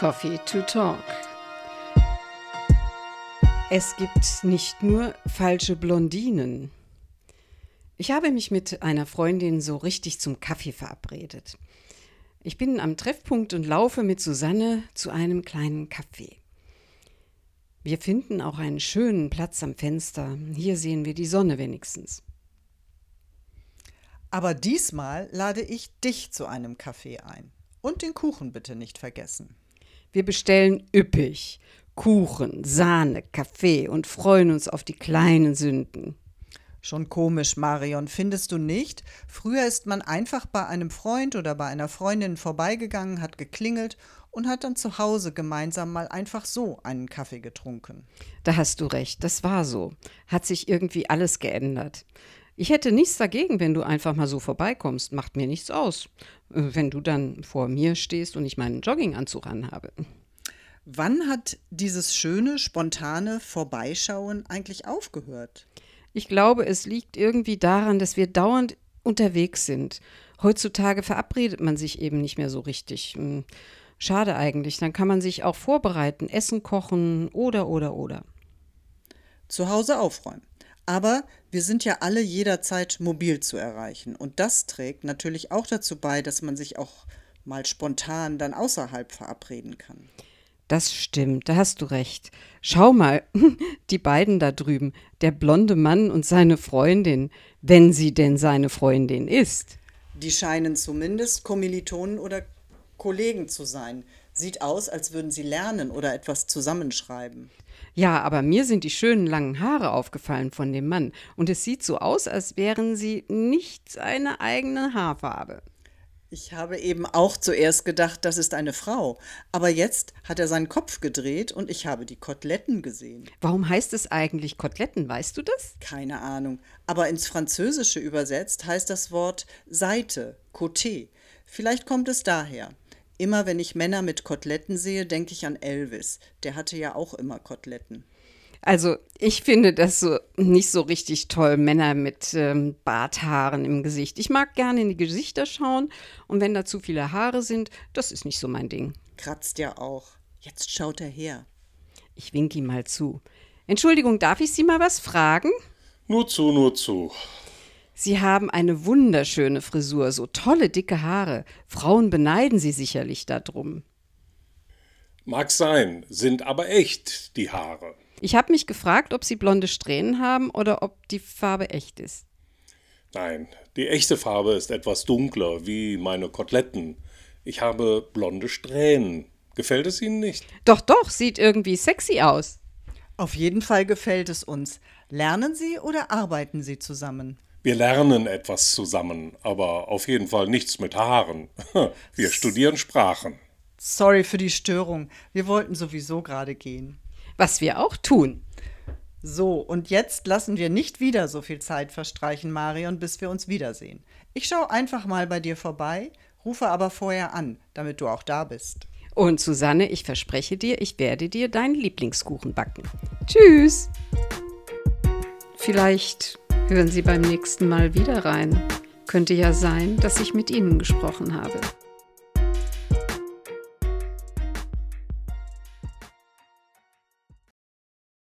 Coffee to Talk. Es gibt nicht nur falsche Blondinen. Ich habe mich mit einer Freundin so richtig zum Kaffee verabredet. Ich bin am Treffpunkt und laufe mit Susanne zu einem kleinen Café. Wir finden auch einen schönen Platz am Fenster. Hier sehen wir die Sonne wenigstens. Aber diesmal lade ich dich zu einem Kaffee ein. Und den Kuchen bitte nicht vergessen. Wir bestellen üppig Kuchen, Sahne, Kaffee und freuen uns auf die kleinen Sünden. Schon komisch, Marion, findest du nicht? Früher ist man einfach bei einem Freund oder bei einer Freundin vorbeigegangen, hat geklingelt und hat dann zu Hause gemeinsam mal einfach so einen Kaffee getrunken. Da hast du recht, das war so. Hat sich irgendwie alles geändert. Ich hätte nichts dagegen, wenn du einfach mal so vorbeikommst. Macht mir nichts aus. Äh, wenn du dann vor mir stehst und ich meinen Jogginganzug anhabe. Wann hat dieses schöne, spontane Vorbeischauen eigentlich aufgehört? Ich glaube, es liegt irgendwie daran, dass wir dauernd unterwegs sind. Heutzutage verabredet man sich eben nicht mehr so richtig. Hm, schade eigentlich. Dann kann man sich auch vorbereiten, Essen kochen oder, oder, oder. Zu Hause aufräumen. Aber wir sind ja alle jederzeit mobil zu erreichen. Und das trägt natürlich auch dazu bei, dass man sich auch mal spontan dann außerhalb verabreden kann. Das stimmt, da hast du recht. Schau mal, die beiden da drüben, der blonde Mann und seine Freundin, wenn sie denn seine Freundin ist. Die scheinen zumindest Kommilitonen oder Kollegen zu sein. Sieht aus, als würden sie lernen oder etwas zusammenschreiben. Ja, aber mir sind die schönen langen Haare aufgefallen von dem Mann. Und es sieht so aus, als wären sie nicht seine eigene Haarfarbe. Ich habe eben auch zuerst gedacht, das ist eine Frau. Aber jetzt hat er seinen Kopf gedreht und ich habe die Koteletten gesehen. Warum heißt es eigentlich Koteletten? Weißt du das? Keine Ahnung. Aber ins Französische übersetzt heißt das Wort Seite, Côté. Vielleicht kommt es daher. Immer wenn ich Männer mit Koteletten sehe, denke ich an Elvis. Der hatte ja auch immer Koteletten. Also ich finde das so nicht so richtig toll, Männer mit ähm, Barthaaren im Gesicht. Ich mag gerne in die Gesichter schauen und wenn da zu viele Haare sind, das ist nicht so mein Ding. Kratzt ja auch. Jetzt schaut er her. Ich wink ihm mal zu. Entschuldigung, darf ich Sie mal was fragen? Nur zu, nur zu. Sie haben eine wunderschöne Frisur, so tolle dicke Haare. Frauen beneiden Sie sicherlich darum. Mag sein, sind aber echt, die Haare. Ich habe mich gefragt, ob Sie blonde Strähnen haben oder ob die Farbe echt ist. Nein, die echte Farbe ist etwas dunkler, wie meine Koteletten. Ich habe blonde Strähnen. Gefällt es Ihnen nicht? Doch, doch, sieht irgendwie sexy aus. Auf jeden Fall gefällt es uns. Lernen Sie oder arbeiten Sie zusammen? Wir lernen etwas zusammen, aber auf jeden Fall nichts mit Haaren. Wir studieren Sprachen. Sorry für die Störung. Wir wollten sowieso gerade gehen. Was wir auch tun. So, und jetzt lassen wir nicht wieder so viel Zeit verstreichen, Marion, bis wir uns wiedersehen. Ich schaue einfach mal bei dir vorbei, rufe aber vorher an, damit du auch da bist. Und Susanne, ich verspreche dir, ich werde dir deinen Lieblingskuchen backen. Tschüss! Vielleicht Hören Sie beim nächsten Mal wieder rein. Könnte ja sein, dass ich mit Ihnen gesprochen habe.